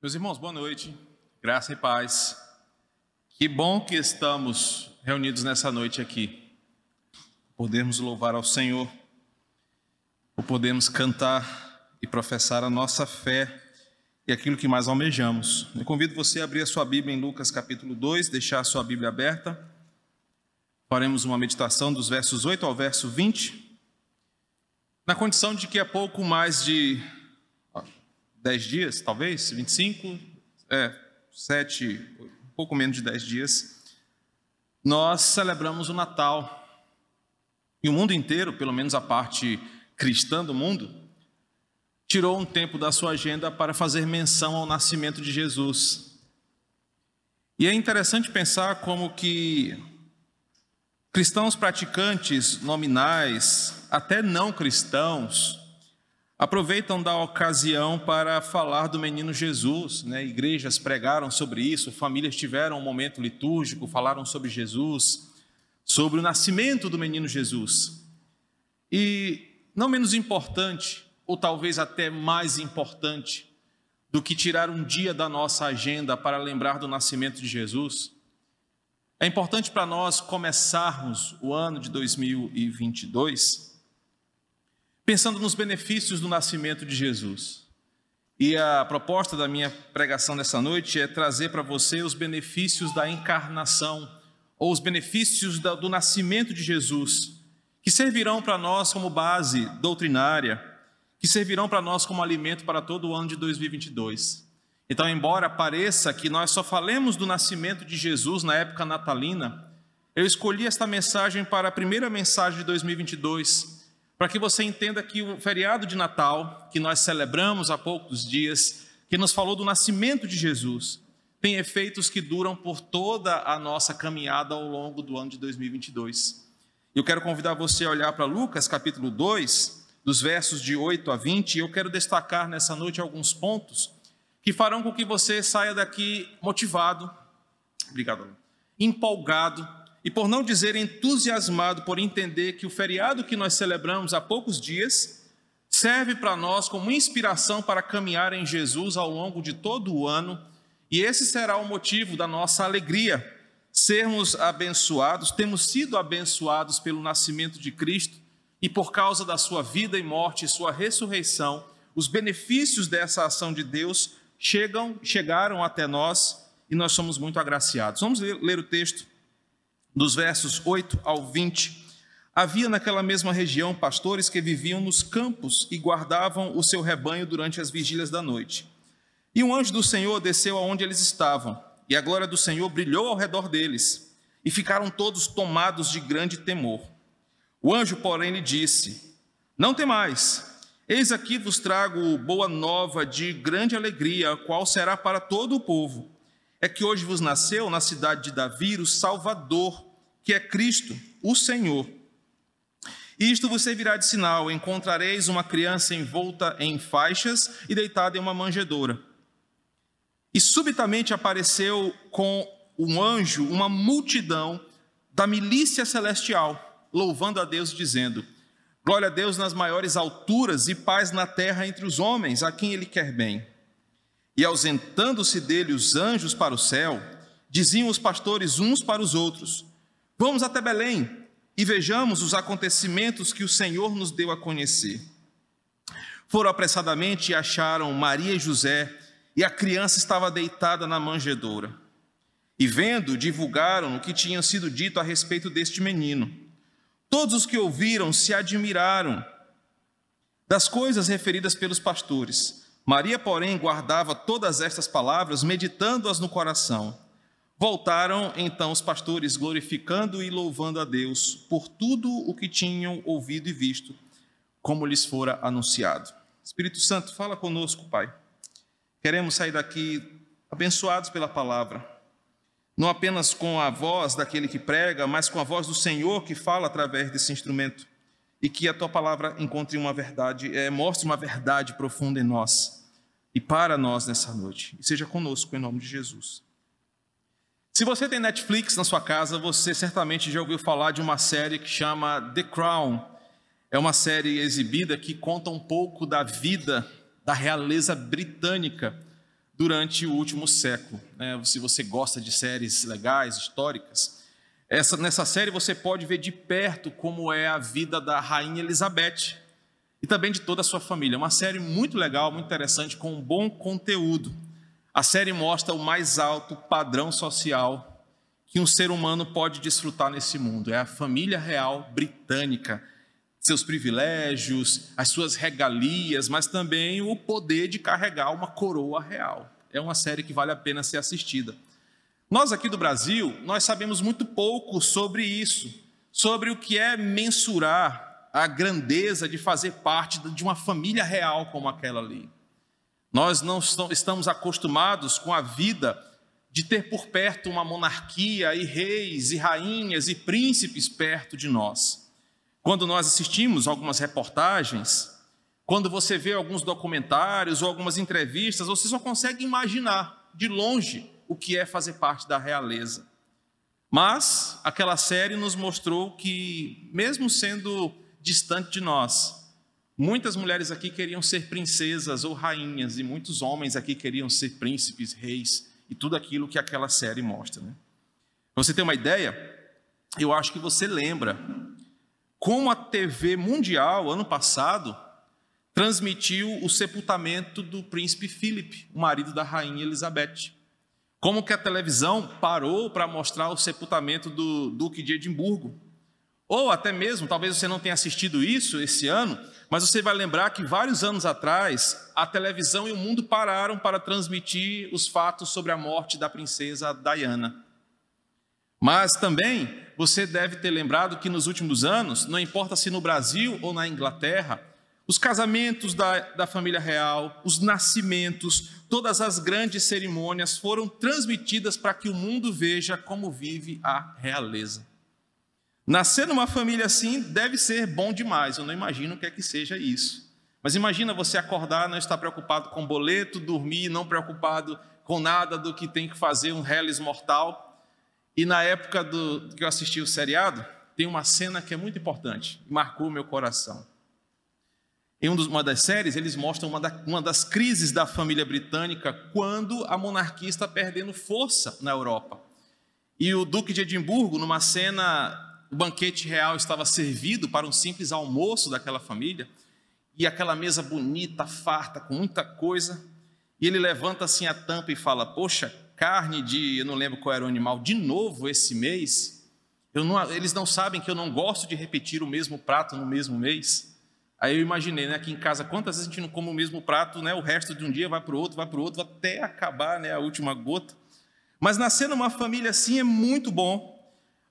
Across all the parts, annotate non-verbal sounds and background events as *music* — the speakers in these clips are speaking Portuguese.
Meus irmãos, boa noite, graça e paz. Que bom que estamos reunidos nessa noite aqui. Podemos louvar ao Senhor, ou podemos cantar e professar a nossa fé e aquilo que mais almejamos. Eu convido você a abrir a sua Bíblia em Lucas capítulo 2, deixar a sua Bíblia aberta. Faremos uma meditação dos versos 8 ao verso 20, na condição de que há pouco mais de 10 dias, talvez, 25, é, 7, um pouco menos de 10 dias, nós celebramos o Natal. E o mundo inteiro, pelo menos a parte cristã do mundo, tirou um tempo da sua agenda para fazer menção ao nascimento de Jesus. E é interessante pensar como que cristãos praticantes nominais, até não cristãos, aproveitam da ocasião para falar do menino Jesus. Né? Igrejas pregaram sobre isso, famílias tiveram um momento litúrgico, falaram sobre Jesus, sobre o nascimento do menino Jesus. E, não menos importante, ou talvez até mais importante, do que tirar um dia da nossa agenda para lembrar do nascimento de Jesus, é importante para nós começarmos o ano de 2022 pensando nos benefícios do nascimento de Jesus. E a proposta da minha pregação dessa noite é trazer para você os benefícios da encarnação, ou os benefícios do nascimento de Jesus, que servirão para nós como base doutrinária, que servirão para nós como alimento para todo o ano de 2022. Então, embora pareça que nós só falemos do nascimento de Jesus na época natalina, eu escolhi esta mensagem para a primeira mensagem de 2022 para que você entenda que o feriado de Natal, que nós celebramos há poucos dias, que nos falou do nascimento de Jesus, tem efeitos que duram por toda a nossa caminhada ao longo do ano de 2022. Eu quero convidar você a olhar para Lucas capítulo 2, dos versos de 8 a 20, e eu quero destacar nessa noite alguns pontos que farão com que você saia daqui motivado, obrigado, empolgado e por não dizer entusiasmado por entender que o feriado que nós celebramos há poucos dias serve para nós como inspiração para caminhar em Jesus ao longo de todo o ano, e esse será o motivo da nossa alegria, sermos abençoados, temos sido abençoados pelo nascimento de Cristo e por causa da sua vida e morte e sua ressurreição, os benefícios dessa ação de Deus chegam, chegaram até nós e nós somos muito agraciados. Vamos ler, ler o texto dos versos 8 ao 20, havia naquela mesma região pastores que viviam nos campos e guardavam o seu rebanho durante as vigílias da noite. E um anjo do Senhor desceu aonde eles estavam, e a glória do Senhor brilhou ao redor deles, e ficaram todos tomados de grande temor. O anjo, porém, lhe disse: Não temais, eis aqui vos trago boa nova de grande alegria, a qual será para todo o povo. É que hoje vos nasceu na cidade de Davi o Salvador, que é Cristo, o Senhor. Isto vos servirá de sinal: encontrareis uma criança envolta em faixas e deitada em uma manjedoura. E subitamente apareceu com um anjo uma multidão da milícia celestial, louvando a Deus, dizendo: Glória a Deus nas maiores alturas e paz na terra entre os homens, a quem Ele quer bem. E ausentando-se dele os anjos para o céu, diziam os pastores uns para os outros: Vamos até Belém e vejamos os acontecimentos que o Senhor nos deu a conhecer. Foram apressadamente e acharam Maria e José, e a criança estava deitada na manjedoura. E vendo, divulgaram o que tinha sido dito a respeito deste menino. Todos os que ouviram se admiraram das coisas referidas pelos pastores. Maria, porém, guardava todas estas palavras, meditando-as no coração. Voltaram então os pastores, glorificando e louvando a Deus por tudo o que tinham ouvido e visto, como lhes fora anunciado. Espírito Santo, fala conosco, Pai. Queremos sair daqui abençoados pela palavra, não apenas com a voz daquele que prega, mas com a voz do Senhor que fala através desse instrumento, e que a tua palavra encontre uma verdade, é, mostre uma verdade profunda em nós e para nós nessa noite. E seja conosco em nome de Jesus. Se você tem Netflix na sua casa, você certamente já ouviu falar de uma série que chama The Crown. É uma série exibida que conta um pouco da vida da realeza britânica durante o último século. Né? Se você gosta de séries legais, históricas, essa, nessa série você pode ver de perto como é a vida da rainha Elizabeth e também de toda a sua família. É uma série muito legal, muito interessante, com um bom conteúdo. A série mostra o mais alto padrão social que um ser humano pode desfrutar nesse mundo. É a família real britânica, seus privilégios, as suas regalias, mas também o poder de carregar uma coroa real. É uma série que vale a pena ser assistida. Nós aqui do Brasil, nós sabemos muito pouco sobre isso, sobre o que é mensurar a grandeza de fazer parte de uma família real como aquela ali. Nós não estamos acostumados com a vida de ter por perto uma monarquia e reis e rainhas e príncipes perto de nós. Quando nós assistimos algumas reportagens, quando você vê alguns documentários ou algumas entrevistas, você só consegue imaginar de longe o que é fazer parte da realeza. Mas aquela série nos mostrou que, mesmo sendo distante de nós, muitas mulheres aqui queriam ser princesas ou rainhas, e muitos homens aqui queriam ser príncipes, reis, e tudo aquilo que aquela série mostra. Né? Você ter uma ideia, eu acho que você lembra como a TV mundial, ano passado, transmitiu o sepultamento do príncipe Philip, o marido da rainha Elizabeth. Como que a televisão parou para mostrar o sepultamento do Duque de Edimburgo. Ou até mesmo, talvez você não tenha assistido isso esse ano, mas você vai lembrar que vários anos atrás, a televisão e o mundo pararam para transmitir os fatos sobre a morte da princesa Diana. Mas também você deve ter lembrado que nos últimos anos, não importa se no Brasil ou na Inglaterra, os casamentos da, da família real, os nascimentos, todas as grandes cerimônias foram transmitidas para que o mundo veja como vive a realeza. Nascer numa família assim deve ser bom demais, eu não imagino o que é que seja isso. Mas imagina você acordar, não estar preocupado com boleto, dormir, não preocupado com nada do que tem que fazer um reles mortal. E na época do, que eu assisti o seriado, tem uma cena que é muito importante, marcou meu coração. Em uma das séries, eles mostram uma, da, uma das crises da família britânica quando a monarquia está perdendo força na Europa. E o Duque de Edimburgo, numa cena o banquete real estava servido para um simples almoço daquela família, e aquela mesa bonita, farta, com muita coisa, e ele levanta assim a tampa e fala: Poxa, carne de, eu não lembro qual era o animal, de novo esse mês. Não, eles não sabem que eu não gosto de repetir o mesmo prato no mesmo mês. Aí eu imaginei, né, aqui em casa, quantas vezes a gente não come o mesmo prato, né, o resto de um dia vai para o outro, vai para o outro, até acabar né, a última gota. Mas nascer numa família assim é muito bom.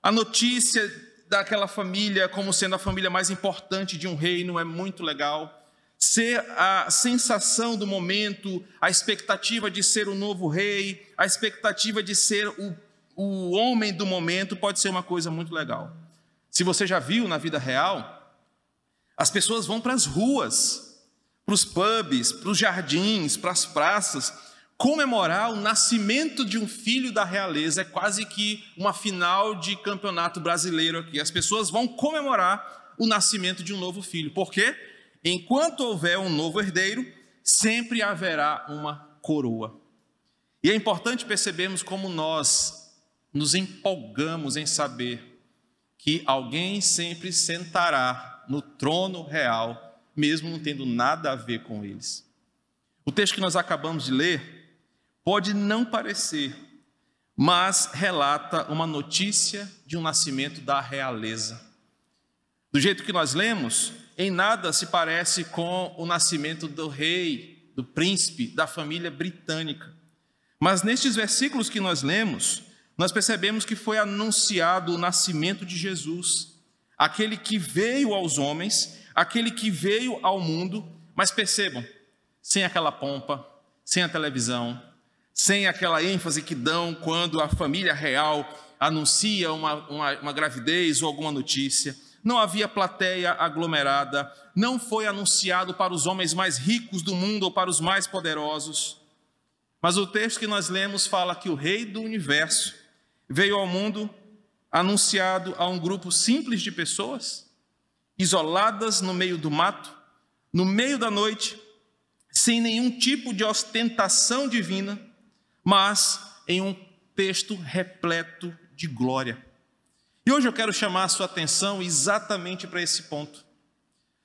A notícia daquela família como sendo a família mais importante de um reino é muito legal. Ser a sensação do momento, a expectativa de ser o novo rei, a expectativa de ser o, o homem do momento pode ser uma coisa muito legal. Se você já viu na vida real, as pessoas vão para as ruas, para os pubs, para os jardins, para as praças, comemorar o nascimento de um filho da realeza é quase que uma final de campeonato brasileiro aqui. As pessoas vão comemorar o nascimento de um novo filho. Por quê? Enquanto houver um novo herdeiro, sempre haverá uma coroa. E é importante percebermos como nós nos empolgamos em saber que alguém sempre sentará no trono real, mesmo não tendo nada a ver com eles. O texto que nós acabamos de ler Pode não parecer, mas relata uma notícia de um nascimento da realeza. Do jeito que nós lemos, em nada se parece com o nascimento do rei, do príncipe, da família britânica. Mas nestes versículos que nós lemos, nós percebemos que foi anunciado o nascimento de Jesus, aquele que veio aos homens, aquele que veio ao mundo, mas percebam, sem aquela pompa, sem a televisão, sem aquela ênfase que dão quando a família real anuncia uma, uma, uma gravidez ou alguma notícia. Não havia plateia aglomerada, não foi anunciado para os homens mais ricos do mundo ou para os mais poderosos. Mas o texto que nós lemos fala que o Rei do universo veio ao mundo anunciado a um grupo simples de pessoas, isoladas no meio do mato, no meio da noite, sem nenhum tipo de ostentação divina, mas em um texto repleto de glória. E hoje eu quero chamar a sua atenção exatamente para esse ponto.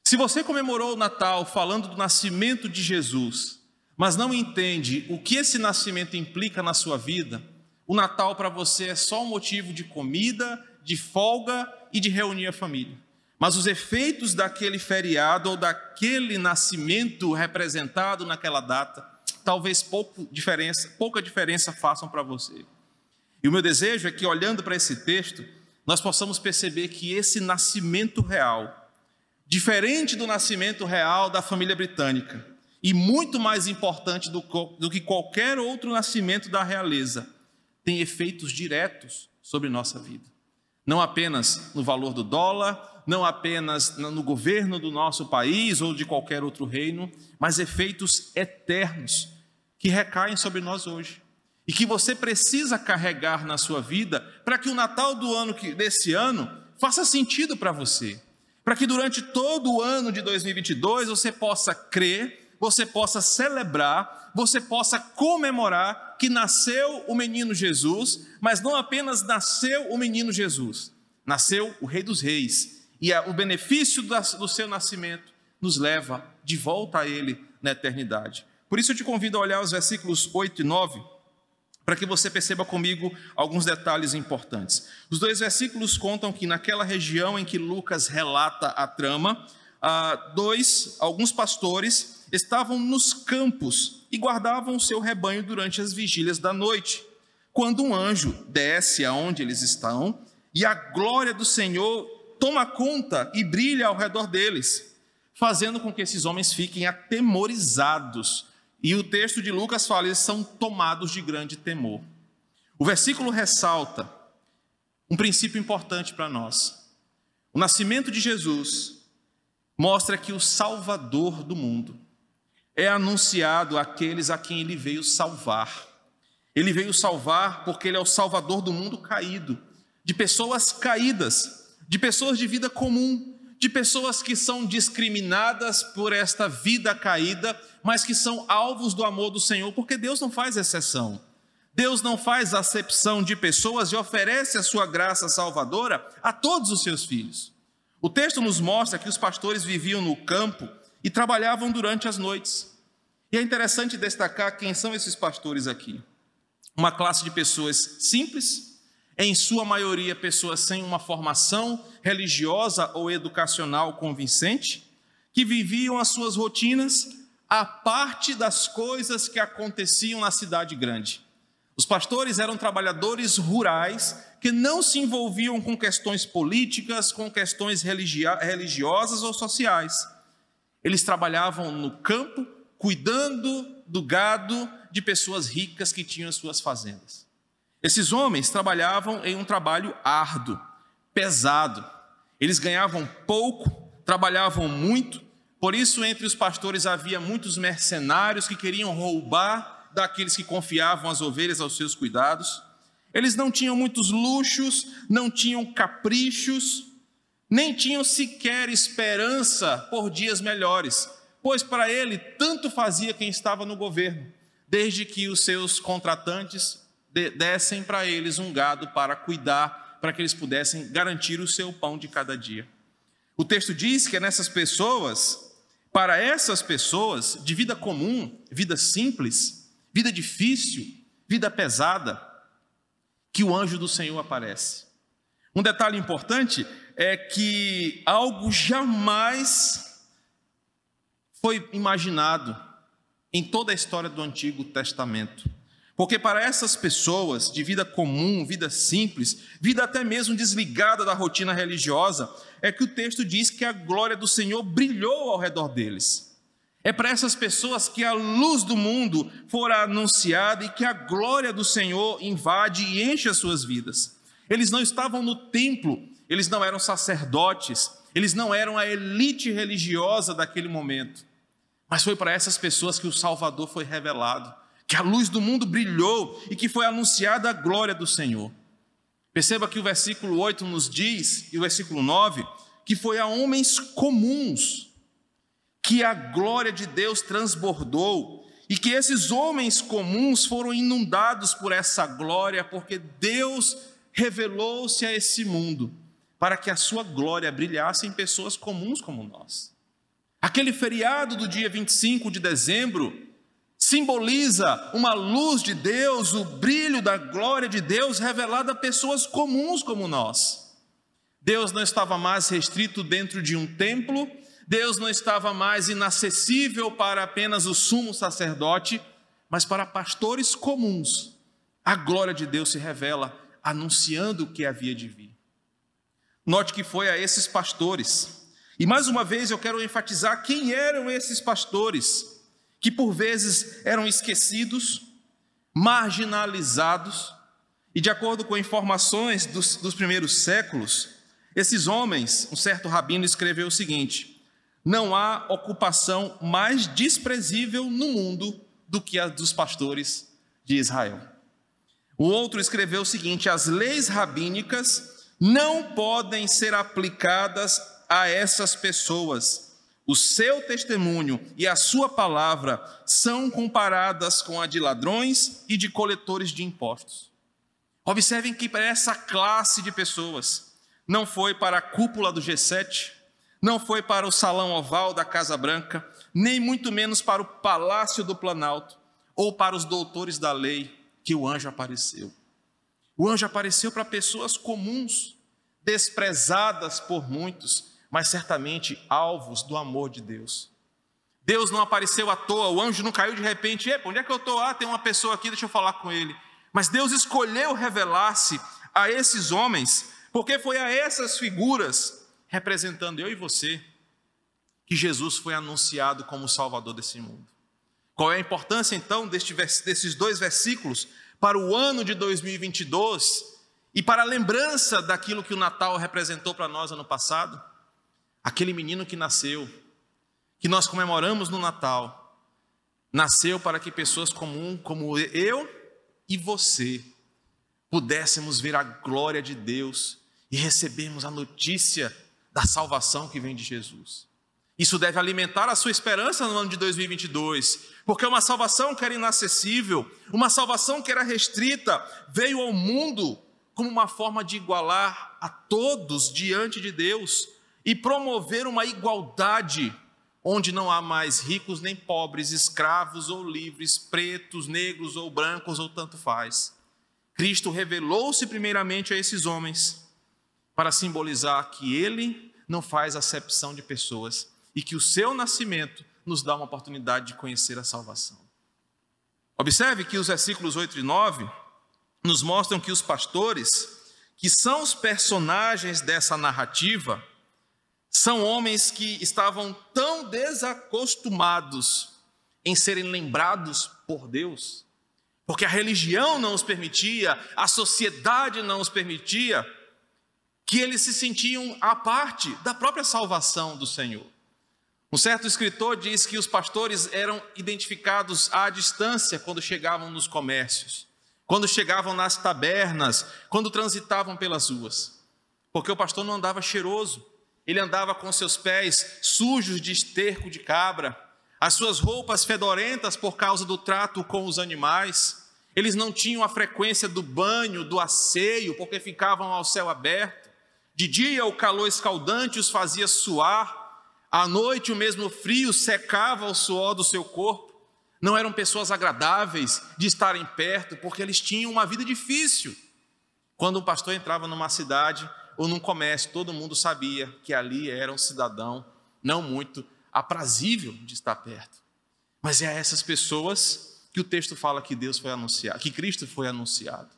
Se você comemorou o Natal falando do nascimento de Jesus, mas não entende o que esse nascimento implica na sua vida, o Natal para você é só um motivo de comida, de folga e de reunir a família. Mas os efeitos daquele feriado ou daquele nascimento representado naquela data, talvez pouco diferença, pouca diferença façam para você. E o meu desejo é que, olhando para esse texto, nós possamos perceber que esse nascimento real, diferente do nascimento real da família britânica, e muito mais importante do, do que qualquer outro nascimento da realeza, tem efeitos diretos sobre nossa vida. Não apenas no valor do dólar, não apenas no governo do nosso país ou de qualquer outro reino, mas efeitos eternos que recaem sobre nós hoje. E que você precisa carregar na sua vida para que o Natal do ano que, desse ano faça sentido para você, para que durante todo o ano de 2022 você possa crer, você possa celebrar, você possa comemorar que nasceu o menino Jesus, mas não apenas nasceu o menino Jesus, nasceu o Rei dos Reis, e o benefício do seu nascimento nos leva de volta a Ele na eternidade. Por isso eu te convido a olhar os versículos 8 e 9 para que você perceba comigo alguns detalhes importantes. Os dois versículos contam que naquela região em que Lucas relata a trama, dois, alguns pastores estavam nos campos e guardavam seu rebanho durante as vigílias da noite. Quando um anjo desce aonde eles estão e a glória do Senhor toma conta e brilha ao redor deles, fazendo com que esses homens fiquem atemorizados e o texto de Lucas fala, eles são tomados de grande temor. O versículo ressalta um princípio importante para nós. O nascimento de Jesus mostra que o Salvador do mundo é anunciado àqueles a quem ele veio salvar. Ele veio salvar porque ele é o Salvador do mundo caído, de pessoas caídas, de pessoas de vida comum, de pessoas que são discriminadas por esta vida caída, mas que são alvos do amor do Senhor, porque Deus não faz exceção. Deus não faz acepção de pessoas e oferece a sua graça salvadora a todos os seus filhos. O texto nos mostra que os pastores viviam no campo e trabalhavam durante as noites. E é interessante destacar quem são esses pastores aqui. Uma classe de pessoas simples, em sua maioria pessoas sem uma formação religiosa ou educacional convincente, que viviam as suas rotinas a parte das coisas que aconteciam na cidade grande. Os pastores eram trabalhadores rurais que não se envolviam com questões políticas, com questões religiosas ou sociais. Eles trabalhavam no campo, cuidando do gado de pessoas ricas que tinham as suas fazendas. Esses homens trabalhavam em um trabalho árduo, pesado. Eles ganhavam pouco, trabalhavam muito, por isso, entre os pastores havia muitos mercenários que queriam roubar daqueles que confiavam as ovelhas aos seus cuidados. Eles não tinham muitos luxos, não tinham caprichos, nem tinham sequer esperança por dias melhores, pois para ele tanto fazia quem estava no governo, desde que os seus contratantes dessem para eles um gado para cuidar, para que eles pudessem garantir o seu pão de cada dia. O texto diz que é nessas pessoas, para essas pessoas de vida comum, vida simples, vida difícil, vida pesada, que o anjo do Senhor aparece. Um detalhe importante é que algo jamais foi imaginado em toda a história do Antigo Testamento. Porque para essas pessoas de vida comum, vida simples, vida até mesmo desligada da rotina religiosa, é que o texto diz que a glória do Senhor brilhou ao redor deles. É para essas pessoas que a luz do mundo fora anunciada e que a glória do Senhor invade e enche as suas vidas. Eles não estavam no templo, eles não eram sacerdotes, eles não eram a elite religiosa daquele momento. Mas foi para essas pessoas que o Salvador foi revelado que a luz do mundo brilhou e que foi anunciada a glória do Senhor. Perceba que o versículo 8 nos diz, e o versículo 9, que foi a homens comuns que a glória de Deus transbordou e que esses homens comuns foram inundados por essa glória, porque Deus revelou-se a esse mundo para que a sua glória brilhasse em pessoas comuns como nós. Aquele feriado do dia 25 de dezembro simboliza uma luz de Deus, o brilho da glória de Deus revelada a pessoas comuns como nós. Deus não estava mais restrito dentro de um templo, Deus não estava mais inacessível para apenas o sumo sacerdote, mas para pastores comuns. A glória de Deus se revela anunciando o que havia de vir. Note que foi a esses pastores. E mais uma vez eu quero enfatizar quem eram esses pastores, que por vezes eram esquecidos, marginalizados, e de acordo com informações dos, dos primeiros séculos, esses homens, um certo rabino escreveu o seguinte: não há ocupação mais desprezível no mundo do que a dos pastores de Israel. O outro escreveu o seguinte: as leis rabínicas não podem ser aplicadas a essas pessoas. O seu testemunho e a sua palavra são comparadas com a de ladrões e de coletores de impostos. Observem que para essa classe de pessoas não foi para a cúpula do G7, não foi para o salão oval da Casa Branca, nem muito menos para o palácio do Planalto ou para os doutores da lei que o anjo apareceu. O anjo apareceu para pessoas comuns, desprezadas por muitos, mas certamente alvos do amor de Deus. Deus não apareceu à toa, o anjo não caiu de repente, Epa, onde é que eu estou? Ah, tem uma pessoa aqui, deixa eu falar com ele. Mas Deus escolheu revelar-se a esses homens, porque foi a essas figuras representando eu e você, que Jesus foi anunciado como o Salvador desse mundo. Qual é a importância então desses dois versículos para o ano de 2022 e para a lembrança daquilo que o Natal representou para nós ano passado? Aquele menino que nasceu, que nós comemoramos no Natal, nasceu para que pessoas comuns como eu e você pudéssemos ver a glória de Deus e recebermos a notícia da salvação que vem de Jesus. Isso deve alimentar a sua esperança no ano de 2022, porque uma salvação que era inacessível, uma salvação que era restrita, veio ao mundo como uma forma de igualar a todos diante de Deus e promover uma igualdade onde não há mais ricos nem pobres, escravos ou livres, pretos, negros ou brancos ou tanto faz. Cristo revelou-se primeiramente a esses homens para simbolizar que ele não faz acepção de pessoas e que o seu nascimento nos dá uma oportunidade de conhecer a salvação. Observe que os versículos 8 e 9 nos mostram que os pastores, que são os personagens dessa narrativa, são homens que estavam tão desacostumados em serem lembrados por Deus, porque a religião não os permitia, a sociedade não os permitia, que eles se sentiam à parte da própria salvação do Senhor. Um certo escritor diz que os pastores eram identificados à distância quando chegavam nos comércios, quando chegavam nas tabernas, quando transitavam pelas ruas. Porque o pastor não andava cheiroso, ele andava com seus pés sujos de esterco de cabra, as suas roupas fedorentas por causa do trato com os animais. Eles não tinham a frequência do banho, do asseio, porque ficavam ao céu aberto. De dia o calor escaldante os fazia suar, à noite o mesmo frio secava o suor do seu corpo. Não eram pessoas agradáveis de estarem perto, porque eles tinham uma vida difícil. Quando um pastor entrava numa cidade ou num comércio, todo mundo sabia que ali era um cidadão não muito aprazível de estar perto. Mas é a essas pessoas que o texto fala que Deus foi anunciado, que Cristo foi anunciado.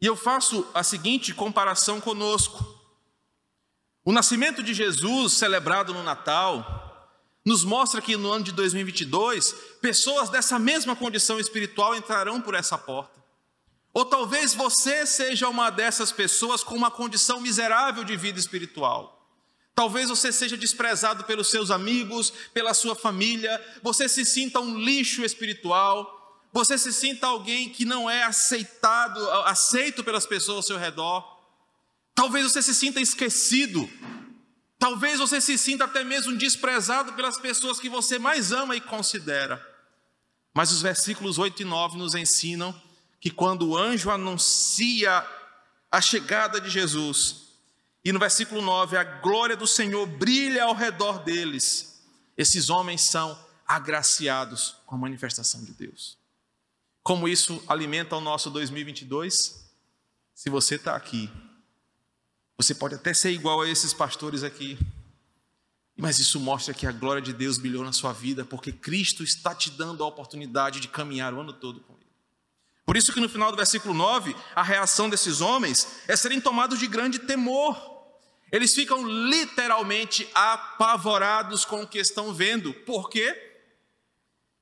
E eu faço a seguinte comparação conosco. O nascimento de Jesus, celebrado no Natal, nos mostra que no ano de 2022, pessoas dessa mesma condição espiritual entrarão por essa porta. Ou talvez você seja uma dessas pessoas com uma condição miserável de vida espiritual. Talvez você seja desprezado pelos seus amigos, pela sua família, você se sinta um lixo espiritual, você se sinta alguém que não é aceitado, aceito pelas pessoas ao seu redor. Talvez você se sinta esquecido. Talvez você se sinta até mesmo desprezado pelas pessoas que você mais ama e considera. Mas os versículos 8 e 9 nos ensinam que quando o anjo anuncia a chegada de Jesus, e no versículo 9, a glória do Senhor brilha ao redor deles, esses homens são agraciados com a manifestação de Deus. Como isso alimenta o nosso 2022? Se você está aqui, você pode até ser igual a esses pastores aqui, mas isso mostra que a glória de Deus brilhou na sua vida, porque Cristo está te dando a oportunidade de caminhar o ano todo com. Por isso que no final do versículo 9, a reação desses homens é serem tomados de grande temor. Eles ficam literalmente apavorados com o que estão vendo. Por quê?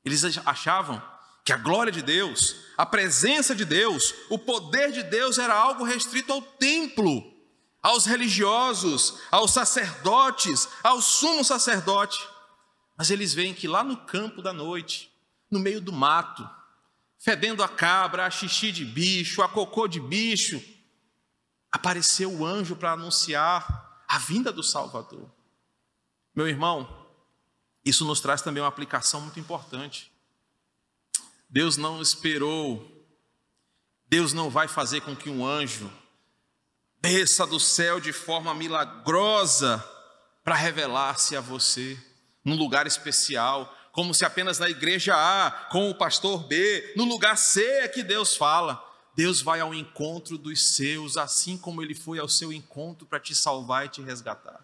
Eles achavam que a glória de Deus, a presença de Deus, o poder de Deus era algo restrito ao templo aos religiosos, aos sacerdotes, ao sumo sacerdote. Mas eles veem que lá no campo da noite, no meio do mato, fedendo a cabra, a xixi de bicho, a cocô de bicho, apareceu o anjo para anunciar a vinda do Salvador. Meu irmão, isso nos traz também uma aplicação muito importante. Deus não esperou, Deus não vai fazer com que um anjo desça do céu de forma milagrosa para revelar-se a você num lugar especial, como se apenas na igreja A, com o pastor B, no lugar C é que Deus fala. Deus vai ao encontro dos seus, assim como ele foi ao seu encontro para te salvar e te resgatar.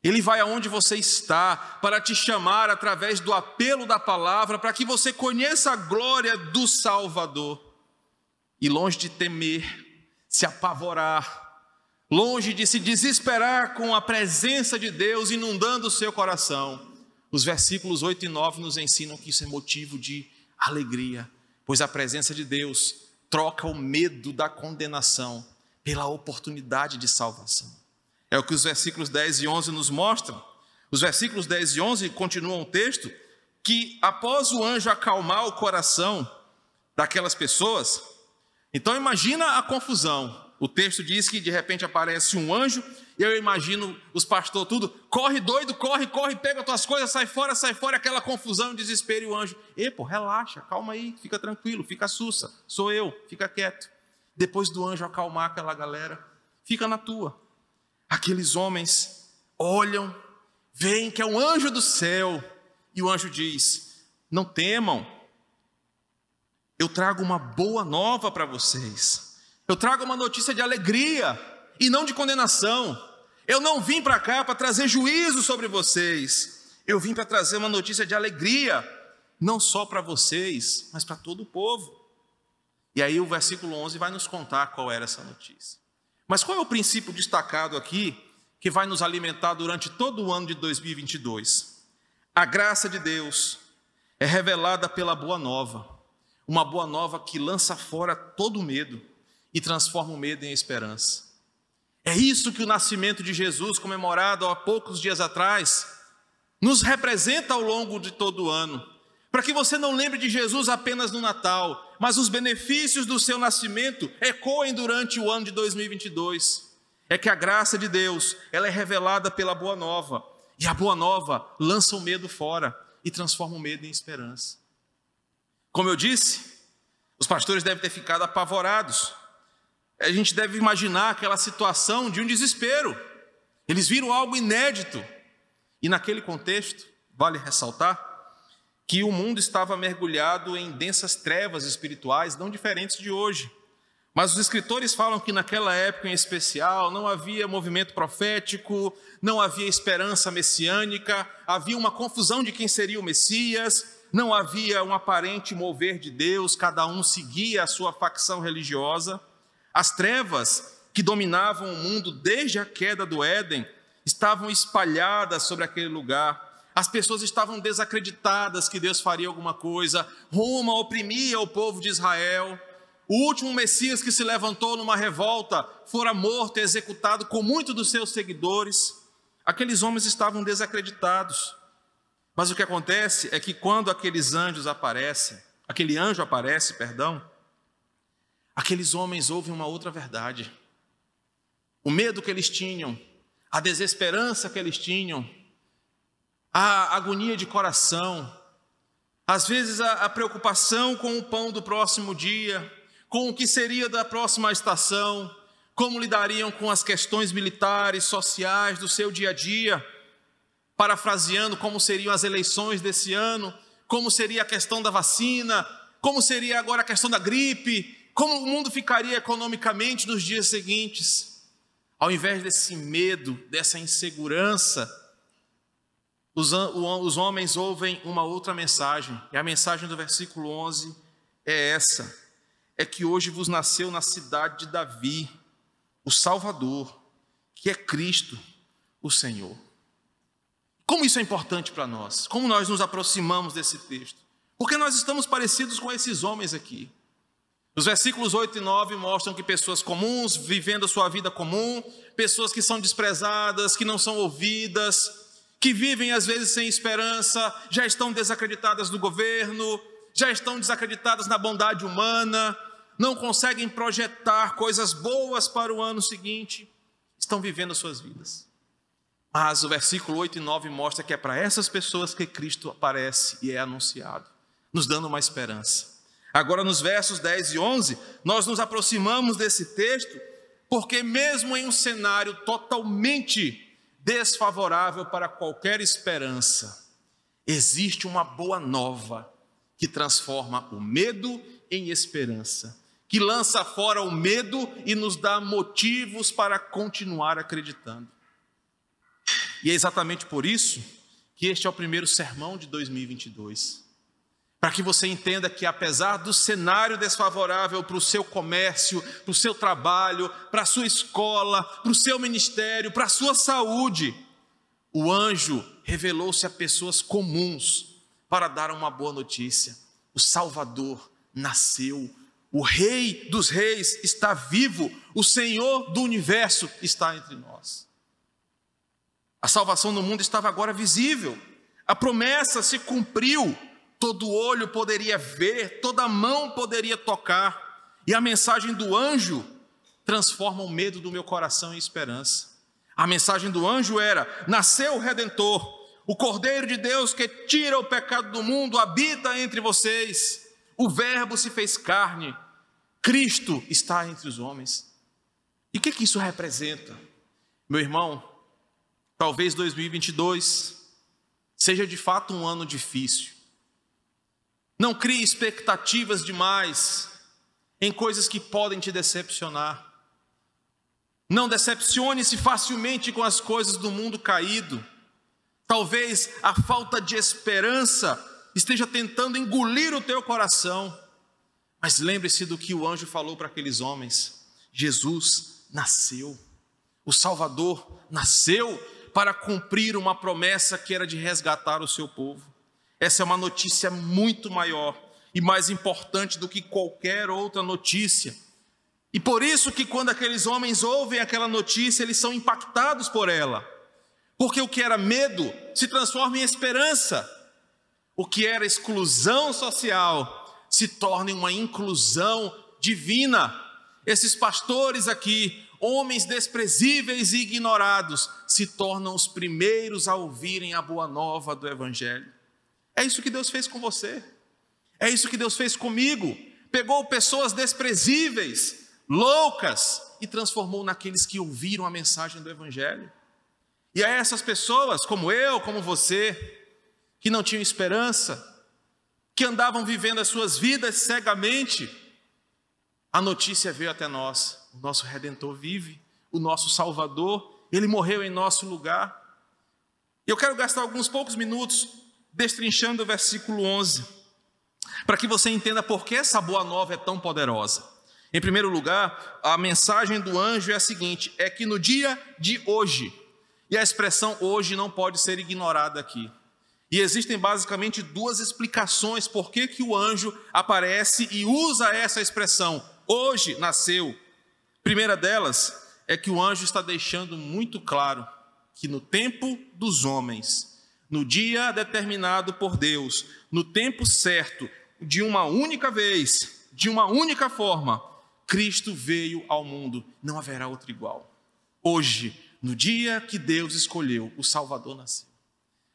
Ele vai aonde você está para te chamar através do apelo da palavra, para que você conheça a glória do Salvador. E longe de temer, se apavorar, longe de se desesperar com a presença de Deus inundando o seu coração. Os versículos 8 e 9 nos ensinam que isso é motivo de alegria, pois a presença de Deus troca o medo da condenação pela oportunidade de salvação. É o que os versículos 10 e 11 nos mostram. Os versículos 10 e 11 continuam o texto que após o anjo acalmar o coração daquelas pessoas, então imagina a confusão. O texto diz que de repente aparece um anjo, eu imagino os pastores tudo, corre doido, corre, corre, pega as tuas coisas, sai fora, sai fora, aquela confusão, desespero, e o anjo, e pô, relaxa, calma aí, fica tranquilo, fica sussa, sou eu, fica quieto. Depois do anjo acalmar aquela galera, fica na tua. Aqueles homens olham, veem que é um anjo do céu, e o anjo diz: Não temam, eu trago uma boa nova para vocês. Eu trago uma notícia de alegria e não de condenação. Eu não vim para cá para trazer juízo sobre vocês. Eu vim para trazer uma notícia de alegria, não só para vocês, mas para todo o povo. E aí o versículo 11 vai nos contar qual era essa notícia. Mas qual é o princípio destacado aqui que vai nos alimentar durante todo o ano de 2022? A graça de Deus é revelada pela boa nova uma boa nova que lança fora todo o medo e transforma o medo em esperança. É isso que o nascimento de Jesus, comemorado há poucos dias atrás, nos representa ao longo de todo o ano. Para que você não lembre de Jesus apenas no Natal, mas os benefícios do seu nascimento ecoem durante o ano de 2022. É que a graça de Deus, ela é revelada pela boa nova, e a boa nova lança o medo fora e transforma o medo em esperança. Como eu disse, os pastores devem ter ficado apavorados. A gente deve imaginar aquela situação de um desespero. Eles viram algo inédito. E naquele contexto, vale ressaltar que o mundo estava mergulhado em densas trevas espirituais, não diferentes de hoje. Mas os escritores falam que naquela época em especial não havia movimento profético, não havia esperança messiânica, havia uma confusão de quem seria o Messias, não havia um aparente mover de Deus, cada um seguia a sua facção religiosa. As trevas que dominavam o mundo desde a queda do Éden estavam espalhadas sobre aquele lugar. As pessoas estavam desacreditadas que Deus faria alguma coisa. Roma oprimia o povo de Israel. O último Messias que se levantou numa revolta fora morto e executado com muitos dos seus seguidores. Aqueles homens estavam desacreditados. Mas o que acontece é que quando aqueles anjos aparecem, aquele anjo aparece, perdão, aqueles homens ouvem uma outra verdade. O medo que eles tinham, a desesperança que eles tinham, a agonia de coração, Às vezes a, a preocupação com o pão do próximo dia, com o que seria da próxima estação, como lidariam com as questões militares, sociais do seu dia a dia, parafraseando como seriam as eleições desse ano, como seria a questão da vacina, como seria agora a questão da gripe, como o mundo ficaria economicamente nos dias seguintes. Ao invés desse medo, dessa insegurança, os, os homens ouvem uma outra mensagem, e a mensagem do versículo 11 é essa: é que hoje vos nasceu na cidade de Davi o Salvador, que é Cristo, o Senhor. Como isso é importante para nós? Como nós nos aproximamos desse texto? Porque nós estamos parecidos com esses homens aqui. Os versículos 8 e 9 mostram que pessoas comuns, vivendo a sua vida comum, pessoas que são desprezadas, que não são ouvidas, que vivem às vezes sem esperança, já estão desacreditadas no governo, já estão desacreditadas na bondade humana, não conseguem projetar coisas boas para o ano seguinte, estão vivendo suas vidas. Mas o versículo 8 e 9 mostra que é para essas pessoas que Cristo aparece e é anunciado, nos dando uma esperança. Agora, nos versos 10 e 11, nós nos aproximamos desse texto, porque, mesmo em um cenário totalmente desfavorável para qualquer esperança, existe uma boa nova que transforma o medo em esperança que lança fora o medo e nos dá motivos para continuar acreditando. E é exatamente por isso que este é o primeiro sermão de 2022. Para que você entenda que, apesar do cenário desfavorável para o seu comércio, para o seu trabalho, para a sua escola, para o seu ministério, para a sua saúde, o anjo revelou-se a pessoas comuns para dar uma boa notícia: o Salvador nasceu. O Rei dos Reis está vivo, o Senhor do universo está entre nós. A salvação do mundo estava agora visível, a promessa se cumpriu, todo olho poderia ver, toda mão poderia tocar, e a mensagem do anjo transforma o medo do meu coração em esperança. A mensagem do anjo era: nasceu o redentor, o Cordeiro de Deus que tira o pecado do mundo habita entre vocês. O Verbo se fez carne Cristo está entre os homens. E o que, que isso representa? Meu irmão, talvez 2022 seja de fato um ano difícil. Não crie expectativas demais em coisas que podem te decepcionar. Não decepcione-se facilmente com as coisas do mundo caído. Talvez a falta de esperança esteja tentando engolir o teu coração. Mas lembre-se do que o anjo falou para aqueles homens: Jesus nasceu, o Salvador nasceu para cumprir uma promessa que era de resgatar o seu povo. Essa é uma notícia muito maior e mais importante do que qualquer outra notícia. E por isso que quando aqueles homens ouvem aquela notícia, eles são impactados por ela. Porque o que era medo se transforma em esperança. O que era exclusão social se torne uma inclusão divina. Esses pastores aqui, homens desprezíveis e ignorados, se tornam os primeiros a ouvirem a boa nova do Evangelho. É isso que Deus fez com você, é isso que Deus fez comigo. Pegou pessoas desprezíveis, loucas, e transformou naqueles que ouviram a mensagem do Evangelho. E a essas pessoas, como eu, como você, que não tinham esperança, que andavam vivendo as suas vidas cegamente, a notícia veio até nós: o nosso redentor vive, o nosso Salvador, ele morreu em nosso lugar. Eu quero gastar alguns poucos minutos destrinchando o versículo 11, para que você entenda por que essa boa nova é tão poderosa. Em primeiro lugar, a mensagem do anjo é a seguinte: é que no dia de hoje, e a expressão hoje não pode ser ignorada aqui. E existem basicamente duas explicações por que, que o anjo aparece e usa essa expressão, hoje nasceu. primeira delas é que o anjo está deixando muito claro que no tempo dos homens, no dia determinado por Deus, no tempo certo, de uma única vez, de uma única forma, Cristo veio ao mundo, não haverá outro igual. Hoje, no dia que Deus escolheu, o Salvador nasceu.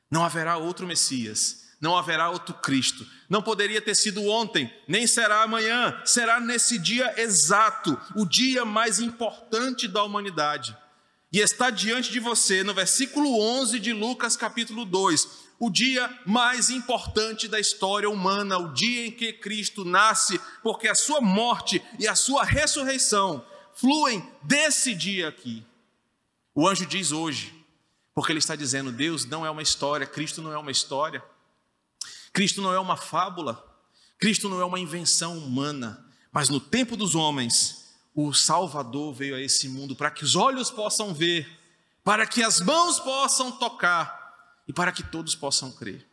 Não haverá outro Messias, não haverá outro Cristo. Não poderia ter sido ontem, nem será amanhã, será nesse dia exato, o dia mais importante da humanidade. E está diante de você, no versículo 11 de Lucas, capítulo 2, o dia mais importante da história humana, o dia em que Cristo nasce, porque a sua morte e a sua ressurreição fluem desse dia aqui. O anjo diz hoje, porque ele está dizendo: Deus não é uma história, Cristo não é uma história, Cristo não é uma fábula, Cristo não é uma invenção humana, mas no tempo dos homens, o Salvador veio a esse mundo para que os olhos possam ver, para que as mãos possam tocar e para que todos possam crer.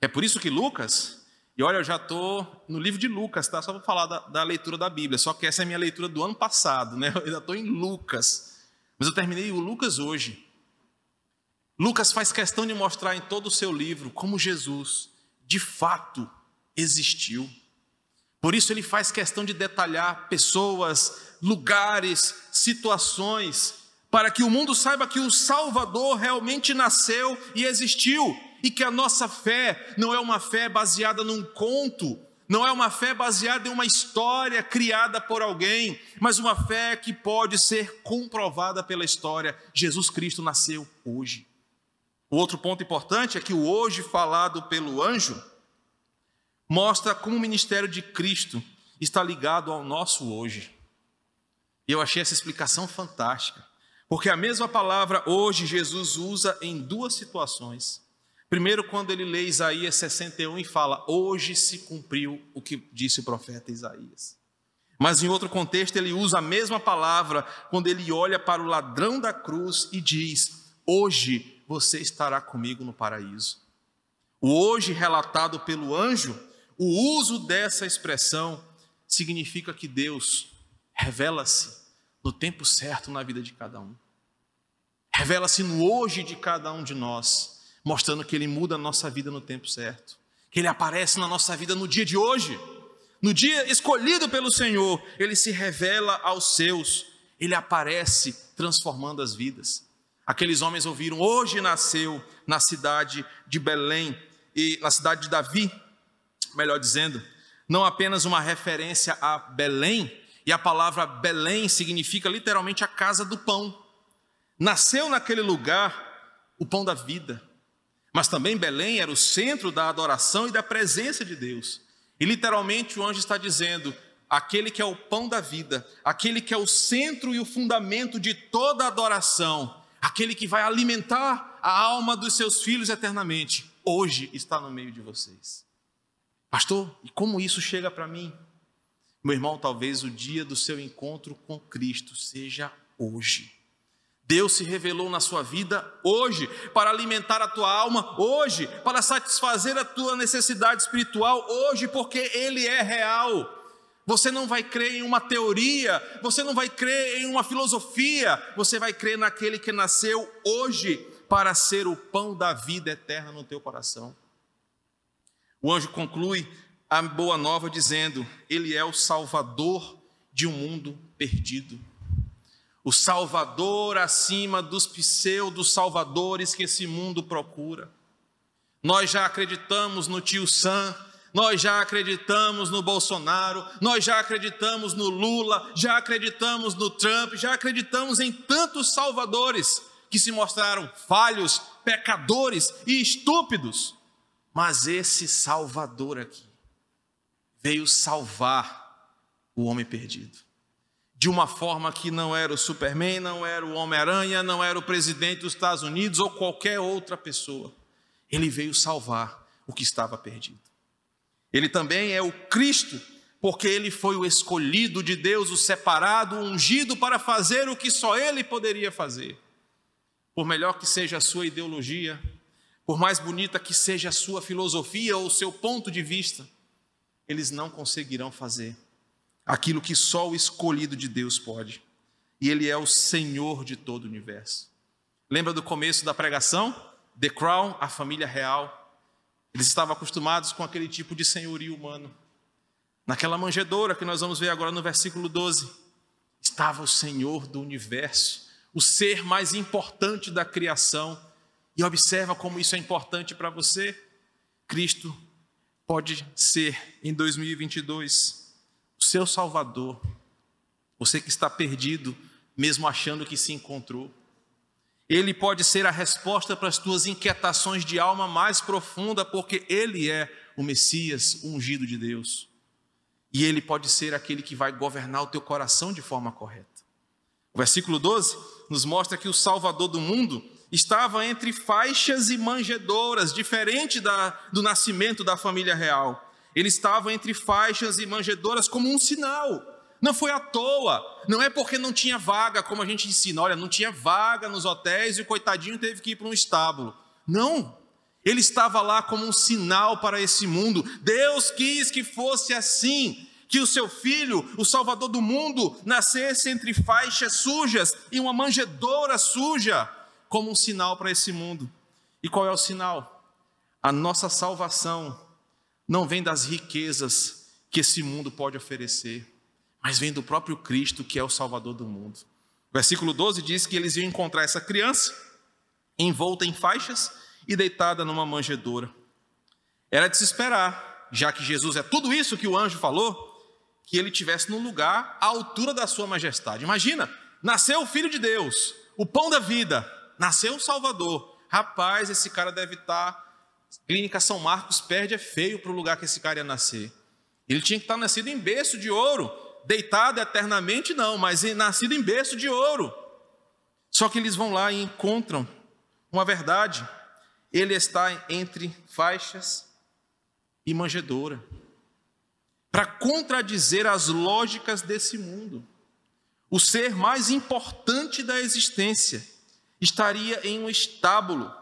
É por isso que Lucas, e olha, eu já estou no livro de Lucas, tá? Só para falar da, da, leitura da Bíblia, só que essa é a minha leitura do ano passado, né? *laughs* Eu ainda estou em Lucas, mas eu terminei o Lucas hoje. Lucas faz questão de mostrar em todo o seu livro como Jesus, de fato, existiu. Por isso ele faz questão de detalhar pessoas, lugares, situações, para que o mundo saiba que o Salvador realmente nasceu e existiu, e que a nossa fé não é uma fé baseada num conto, não é uma fé baseada em uma história criada por alguém, mas uma fé que pode ser comprovada pela história. Jesus Cristo nasceu hoje. O outro ponto importante é que o hoje falado pelo anjo mostra como o ministério de Cristo está ligado ao nosso hoje. Eu achei essa explicação fantástica, porque a mesma palavra hoje Jesus usa em duas situações. Primeiro, quando ele lê Isaías 61 e fala: Hoje se cumpriu o que disse o profeta Isaías. Mas em outro contexto, ele usa a mesma palavra quando ele olha para o ladrão da cruz e diz: Hoje você estará comigo no paraíso. O hoje relatado pelo anjo o uso dessa expressão significa que Deus revela-se no tempo certo na vida de cada um. Revela-se no hoje de cada um de nós, mostrando que Ele muda a nossa vida no tempo certo, que Ele aparece na nossa vida no dia de hoje, no dia escolhido pelo Senhor, Ele se revela aos seus, Ele aparece transformando as vidas. Aqueles homens ouviram: hoje nasceu na cidade de Belém e na cidade de Davi melhor dizendo, não apenas uma referência a Belém, e a palavra Belém significa literalmente a casa do pão. Nasceu naquele lugar o pão da vida, mas também Belém era o centro da adoração e da presença de Deus. E literalmente o anjo está dizendo: aquele que é o pão da vida, aquele que é o centro e o fundamento de toda adoração, aquele que vai alimentar a alma dos seus filhos eternamente, hoje está no meio de vocês. Pastor, e como isso chega para mim? Meu irmão, talvez o dia do seu encontro com Cristo seja hoje. Deus se revelou na sua vida hoje, para alimentar a tua alma hoje, para satisfazer a tua necessidade espiritual hoje, porque Ele é real. Você não vai crer em uma teoria, você não vai crer em uma filosofia, você vai crer naquele que nasceu hoje para ser o pão da vida eterna no teu coração. O anjo conclui a boa nova dizendo: Ele é o salvador de um mundo perdido. O salvador acima dos pseudos salvadores que esse mundo procura. Nós já acreditamos no tio Sam, nós já acreditamos no Bolsonaro, nós já acreditamos no Lula, já acreditamos no Trump, já acreditamos em tantos salvadores que se mostraram falhos, pecadores e estúpidos. Mas esse Salvador aqui veio salvar o homem perdido. De uma forma que não era o Superman, não era o Homem-Aranha, não era o presidente dos Estados Unidos ou qualquer outra pessoa. Ele veio salvar o que estava perdido. Ele também é o Cristo, porque ele foi o escolhido de Deus, o separado, o ungido para fazer o que só ele poderia fazer. Por melhor que seja a sua ideologia, por mais bonita que seja a sua filosofia ou o seu ponto de vista, eles não conseguirão fazer aquilo que só o escolhido de Deus pode. E Ele é o Senhor de todo o universo. Lembra do começo da pregação? The Crown, a família real. Eles estavam acostumados com aquele tipo de senhorio humano. Naquela manjedoura que nós vamos ver agora no versículo 12, estava o Senhor do universo, o ser mais importante da criação e observa como isso é importante para você. Cristo pode ser em 2022 o seu Salvador. Você que está perdido, mesmo achando que se encontrou. Ele pode ser a resposta para as tuas inquietações de alma mais profunda, porque Ele é o Messias, o ungido de Deus. E Ele pode ser aquele que vai governar o teu coração de forma correta. O versículo 12 nos mostra que o Salvador do mundo estava entre faixas e manjedouras, diferente da, do nascimento da família real. Ele estava entre faixas e manjedouras como um sinal. Não foi à toa, não é porque não tinha vaga, como a gente ensina, olha, não tinha vaga nos hotéis e o coitadinho teve que ir para um estábulo. Não, ele estava lá como um sinal para esse mundo. Deus quis que fosse assim que o seu filho, o Salvador do mundo, nascesse entre faixas sujas e uma manjedoura suja, como um sinal para esse mundo. E qual é o sinal? A nossa salvação não vem das riquezas que esse mundo pode oferecer, mas vem do próprio Cristo, que é o Salvador do mundo. Versículo 12 diz que eles iam encontrar essa criança envolta em faixas e deitada numa manjedoura. Era de se esperar, já que Jesus é tudo isso que o anjo falou, que ele tivesse no lugar à altura da sua majestade. Imagina, nasceu o filho de Deus, o pão da vida, nasceu o Salvador. Rapaz, esse cara deve estar. Tá, Clínica São Marcos perde é feio para o lugar que esse cara ia nascer. Ele tinha que estar tá nascido em berço de ouro, deitado eternamente, não, mas nascido em berço de ouro. Só que eles vão lá e encontram uma verdade. Ele está entre faixas e manjedoura para contradizer as lógicas desse mundo. O ser mais importante da existência estaria em um estábulo,